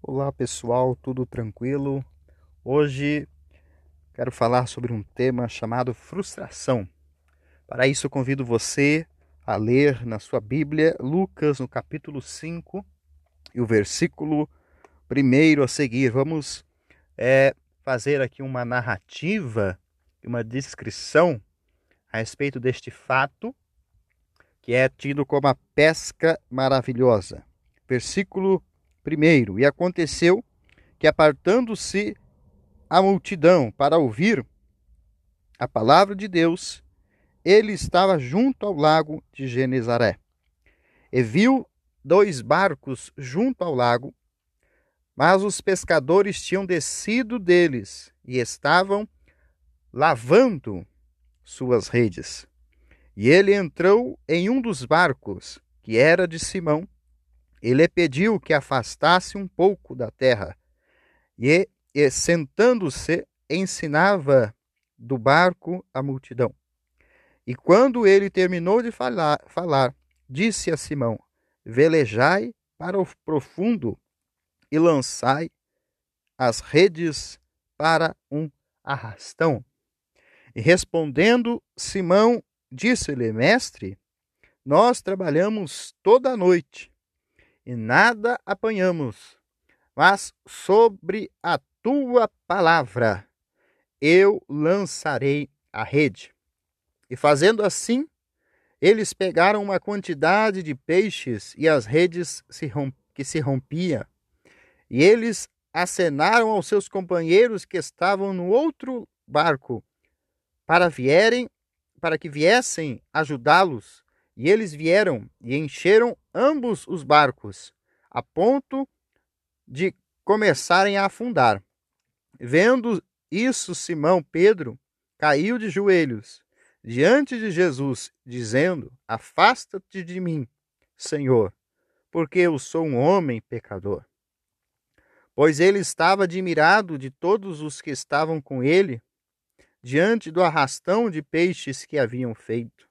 Olá pessoal, tudo tranquilo? Hoje quero falar sobre um tema chamado frustração. Para isso, convido você a ler na sua Bíblia Lucas, no capítulo 5, e o versículo primeiro a seguir. Vamos é, fazer aqui uma narrativa, uma descrição a respeito deste fato que é tido como a pesca maravilhosa. Versículo primeiro. E aconteceu que, apartando-se a multidão para ouvir a palavra de Deus, ele estava junto ao lago de Genezaré. E viu dois barcos junto ao lago, mas os pescadores tinham descido deles e estavam lavando suas redes. E ele entrou em um dos barcos, que era de Simão, ele pediu que afastasse um pouco da terra e, e sentando-se, ensinava do barco a multidão. E quando ele terminou de falar, falar disse a Simão: Velejai para o profundo e lançai as redes para um arrastão. E respondendo Simão, disse-lhe: Mestre, nós trabalhamos toda a noite e nada apanhamos, mas sobre a tua palavra eu lançarei a rede. E fazendo assim, eles pegaram uma quantidade de peixes e as redes se que se rompiam. E eles acenaram aos seus companheiros que estavam no outro barco para vierem para que viessem ajudá-los e eles vieram e encheram ambos os barcos, a ponto de começarem a afundar. Vendo isso, Simão Pedro caiu de joelhos diante de Jesus, dizendo: Afasta-te de mim, Senhor, porque eu sou um homem pecador. Pois ele estava admirado de todos os que estavam com ele, diante do arrastão de peixes que haviam feito.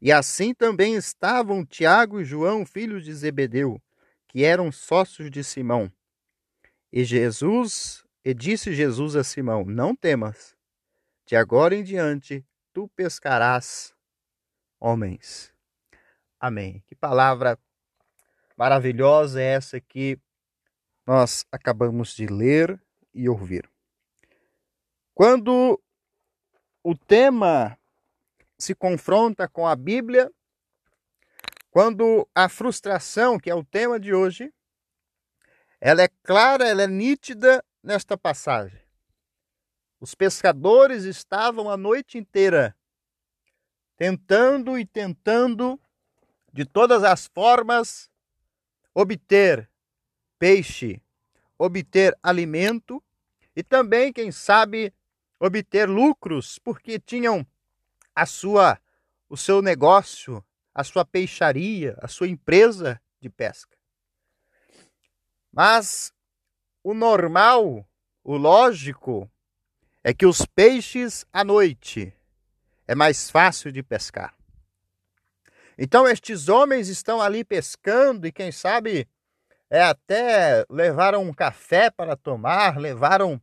E assim também estavam Tiago e João, filhos de Zebedeu, que eram sócios de Simão. E Jesus, e disse Jesus a Simão: Não temas, de agora em diante tu pescarás homens. Amém. Que palavra maravilhosa é essa que nós acabamos de ler e ouvir. Quando o tema se confronta com a Bíblia, quando a frustração, que é o tema de hoje, ela é clara, ela é nítida nesta passagem. Os pescadores estavam a noite inteira tentando e tentando de todas as formas obter peixe, obter alimento e também, quem sabe, obter lucros, porque tinham a sua o seu negócio, a sua peixaria, a sua empresa de pesca. Mas o normal, o lógico, é que os peixes à noite é mais fácil de pescar. Então estes homens estão ali pescando e quem sabe é até levaram um café para tomar, levaram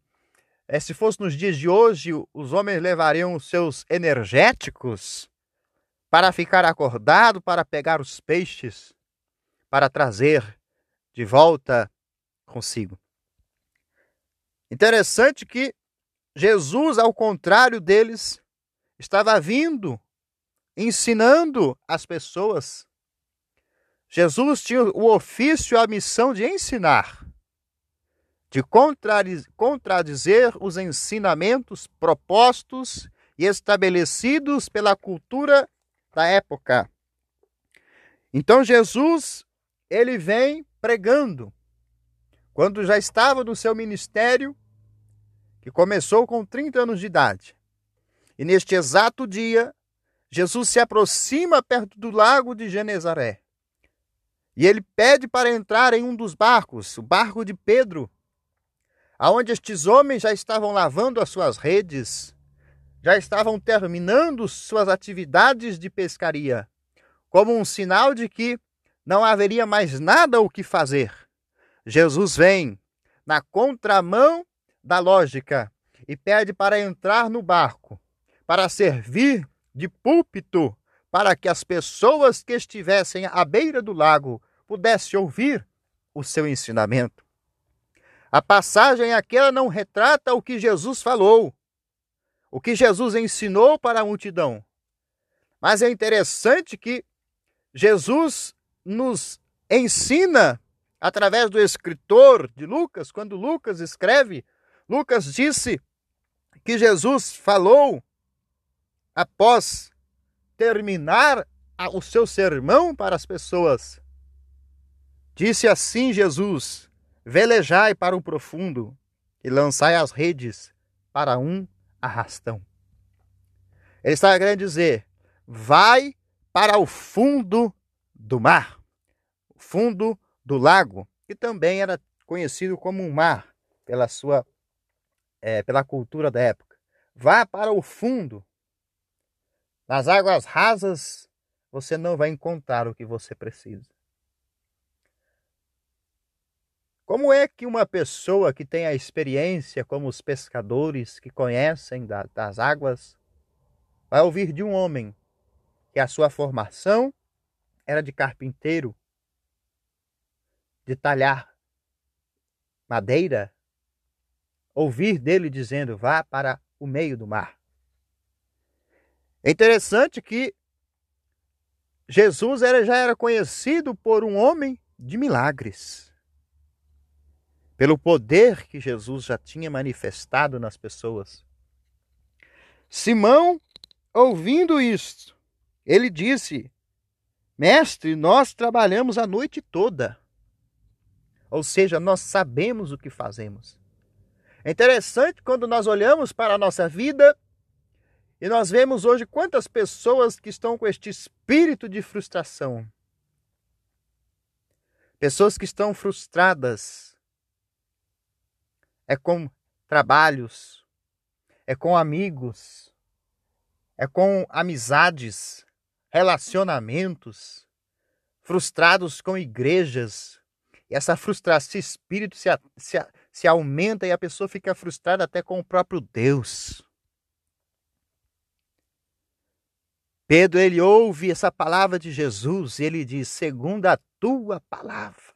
é, se fosse nos dias de hoje, os homens levariam os seus energéticos para ficar acordado, para pegar os peixes, para trazer de volta consigo. Interessante que Jesus, ao contrário deles, estava vindo, ensinando as pessoas. Jesus tinha o ofício, a missão de ensinar de contradizer os ensinamentos propostos e estabelecidos pela cultura da época. Então Jesus, ele vem pregando. Quando já estava no seu ministério, que começou com 30 anos de idade. E neste exato dia, Jesus se aproxima perto do lago de Genezaré. E ele pede para entrar em um dos barcos, o barco de Pedro, aonde estes homens já estavam lavando as suas redes, já estavam terminando suas atividades de pescaria, como um sinal de que não haveria mais nada o que fazer, Jesus vem na contramão da lógica e pede para entrar no barco, para servir de púlpito, para que as pessoas que estivessem à beira do lago pudessem ouvir o seu ensinamento. A passagem aquela não retrata o que Jesus falou, o que Jesus ensinou para a multidão. Mas é interessante que Jesus nos ensina através do escritor de Lucas, quando Lucas escreve, Lucas disse que Jesus falou após terminar o seu sermão para as pessoas. Disse assim Jesus: Velejai para o profundo e lançai as redes para um arrastão. Ele está querendo dizer: vai para o fundo do mar, fundo do lago, que também era conhecido como um mar pela sua é, pela cultura da época. Vá para o fundo. Nas águas rasas você não vai encontrar o que você precisa. Como é que uma pessoa que tem a experiência como os pescadores que conhecem da, das águas vai ouvir de um homem que a sua formação era de carpinteiro, de talhar madeira, ouvir dele dizendo: vá para o meio do mar. É interessante que Jesus era, já era conhecido por um homem de milagres pelo poder que Jesus já tinha manifestado nas pessoas. Simão, ouvindo isto, ele disse: Mestre, nós trabalhamos a noite toda. Ou seja, nós sabemos o que fazemos. É interessante quando nós olhamos para a nossa vida e nós vemos hoje quantas pessoas que estão com este espírito de frustração. Pessoas que estão frustradas é com trabalhos, é com amigos, é com amizades, relacionamentos, frustrados com igrejas. E essa frustração, esse espírito se, se, se aumenta e a pessoa fica frustrada até com o próprio Deus. Pedro, ele ouve essa palavra de Jesus e ele diz: segundo a tua palavra.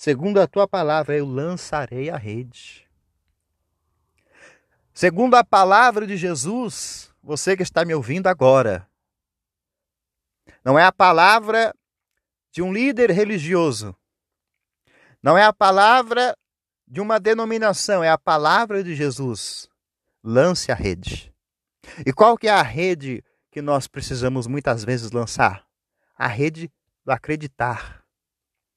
Segundo a tua palavra, eu lançarei a rede. Segundo a palavra de Jesus, você que está me ouvindo agora, não é a palavra de um líder religioso, não é a palavra de uma denominação, é a palavra de Jesus. Lance a rede. E qual que é a rede que nós precisamos muitas vezes lançar? A rede do acreditar.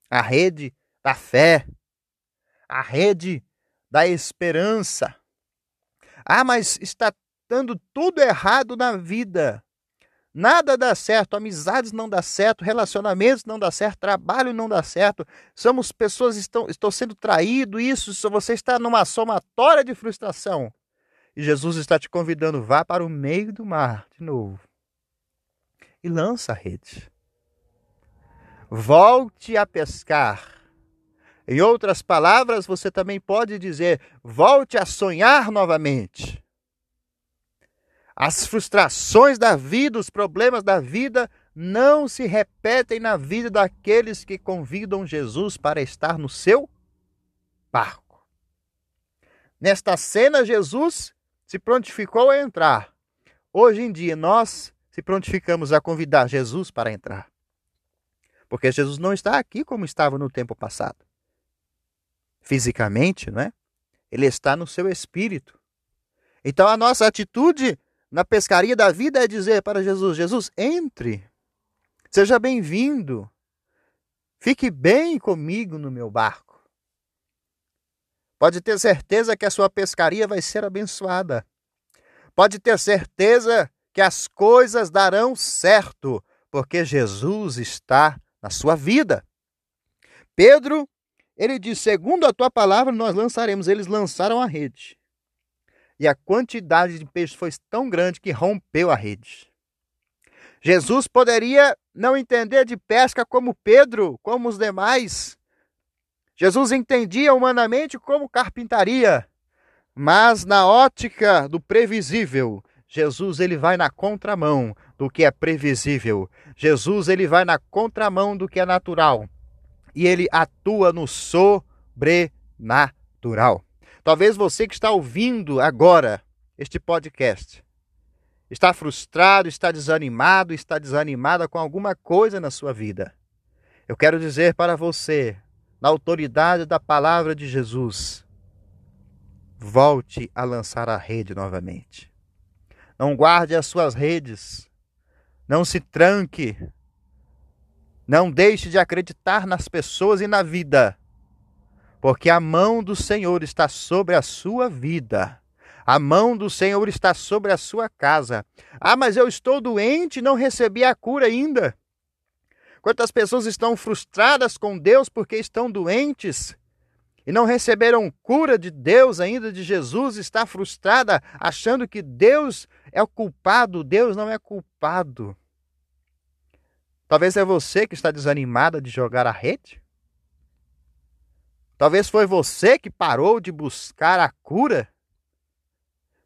A rede da fé, a rede da esperança. Ah, mas está dando tudo errado na vida. Nada dá certo, amizades não dá certo, relacionamentos não dá certo, trabalho não dá certo. Somos pessoas estão estão sendo traído, isso, você está numa somatória de frustração. E Jesus está te convidando, vá para o meio do mar de novo. E lança a rede. Volte a pescar em outras palavras, você também pode dizer: volte a sonhar novamente. As frustrações da vida, os problemas da vida não se repetem na vida daqueles que convidam Jesus para estar no seu barco. Nesta cena, Jesus se prontificou a entrar. Hoje em dia, nós se prontificamos a convidar Jesus para entrar. Porque Jesus não está aqui como estava no tempo passado fisicamente, não é? Ele está no seu espírito. Então a nossa atitude na pescaria da vida é dizer para Jesus: Jesus, entre, seja bem-vindo, fique bem comigo no meu barco. Pode ter certeza que a sua pescaria vai ser abençoada. Pode ter certeza que as coisas darão certo, porque Jesus está na sua vida. Pedro ele diz: segundo a tua palavra, nós lançaremos. Eles lançaram a rede. E a quantidade de peixes foi tão grande que rompeu a rede. Jesus poderia não entender de pesca como Pedro, como os demais. Jesus entendia humanamente como carpintaria, mas na ótica do previsível, Jesus ele vai na contramão do que é previsível. Jesus ele vai na contramão do que é natural. E ele atua no sobrenatural. Talvez você que está ouvindo agora este podcast está frustrado, está desanimado, está desanimada com alguma coisa na sua vida. Eu quero dizer para você, na autoridade da palavra de Jesus, volte a lançar a rede novamente. Não guarde as suas redes. Não se tranque. Não deixe de acreditar nas pessoas e na vida. Porque a mão do Senhor está sobre a sua vida. A mão do Senhor está sobre a sua casa. Ah, mas eu estou doente e não recebi a cura ainda. Quantas pessoas estão frustradas com Deus porque estão doentes? e não receberam cura de Deus ainda, de Jesus, está frustrada, achando que Deus é o culpado. Deus não é culpado. Talvez é você que está desanimada de jogar a rede. Talvez foi você que parou de buscar a cura,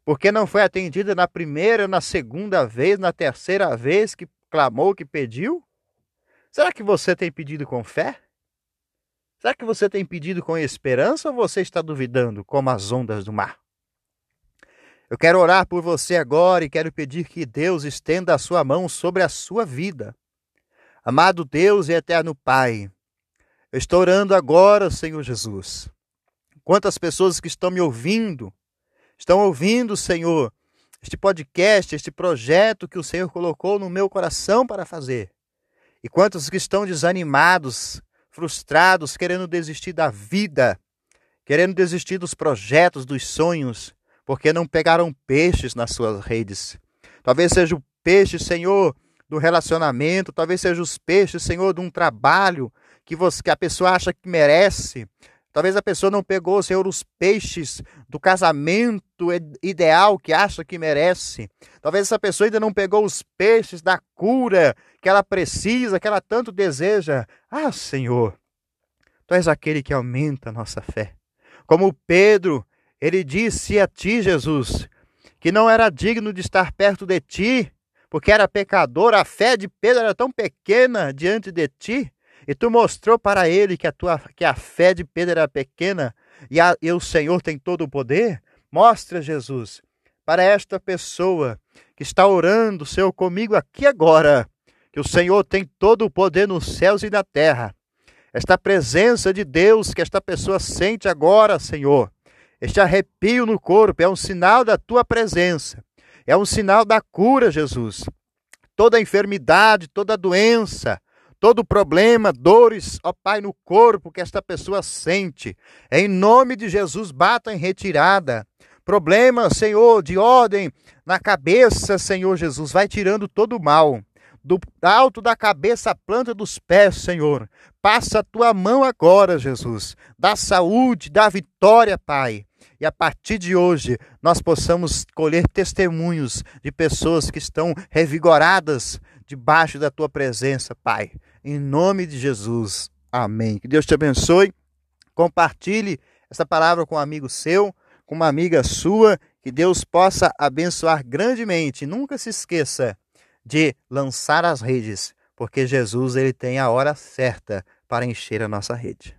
porque não foi atendida na primeira, na segunda vez, na terceira vez que clamou, que pediu. Será que você tem pedido com fé? Será que você tem pedido com esperança ou você está duvidando, como as ondas do mar? Eu quero orar por você agora e quero pedir que Deus estenda a sua mão sobre a sua vida. Amado Deus e eterno Pai, eu estou orando agora, Senhor Jesus. Quantas pessoas que estão me ouvindo, estão ouvindo, Senhor, este podcast, este projeto que o Senhor colocou no meu coração para fazer. E quantos que estão desanimados, frustrados, querendo desistir da vida, querendo desistir dos projetos, dos sonhos, porque não pegaram peixes nas suas redes. Talvez seja o peixe, Senhor, do relacionamento, talvez seja os peixes, Senhor, de um trabalho que, você, que a pessoa acha que merece. Talvez a pessoa não pegou, Senhor, os peixes do casamento ideal que acha que merece. Talvez essa pessoa ainda não pegou os peixes da cura que ela precisa, que ela tanto deseja. Ah, Senhor, Tu és aquele que aumenta a nossa fé. Como Pedro, ele disse a ti, Jesus, que não era digno de estar perto de ti, porque era pecador, a fé de Pedro era tão pequena diante de ti. E tu mostrou para ele que a, tua, que a fé de Pedro era pequena e, a, e o Senhor tem todo o poder? Mostra, Jesus, para esta pessoa que está orando, Senhor, comigo aqui agora, que o Senhor tem todo o poder nos céus e na terra. Esta presença de Deus que esta pessoa sente agora, Senhor, este arrepio no corpo é um sinal da tua presença, é um sinal da cura, Jesus. Toda enfermidade, toda doença, todo problema, dores, ó Pai, no corpo que esta pessoa sente. Em nome de Jesus, bata em retirada. Problema, Senhor, de ordem na cabeça, Senhor Jesus, vai tirando todo o mal. Do alto da cabeça à planta dos pés, Senhor. Passa a tua mão agora, Jesus. Dá saúde, dá vitória, Pai. E a partir de hoje, nós possamos colher testemunhos de pessoas que estão revigoradas debaixo da tua presença, Pai. Em nome de Jesus. Amém. Que Deus te abençoe. Compartilhe essa palavra com um amigo seu, com uma amiga sua. Que Deus possa abençoar grandemente. Nunca se esqueça de lançar as redes, porque Jesus ele tem a hora certa para encher a nossa rede.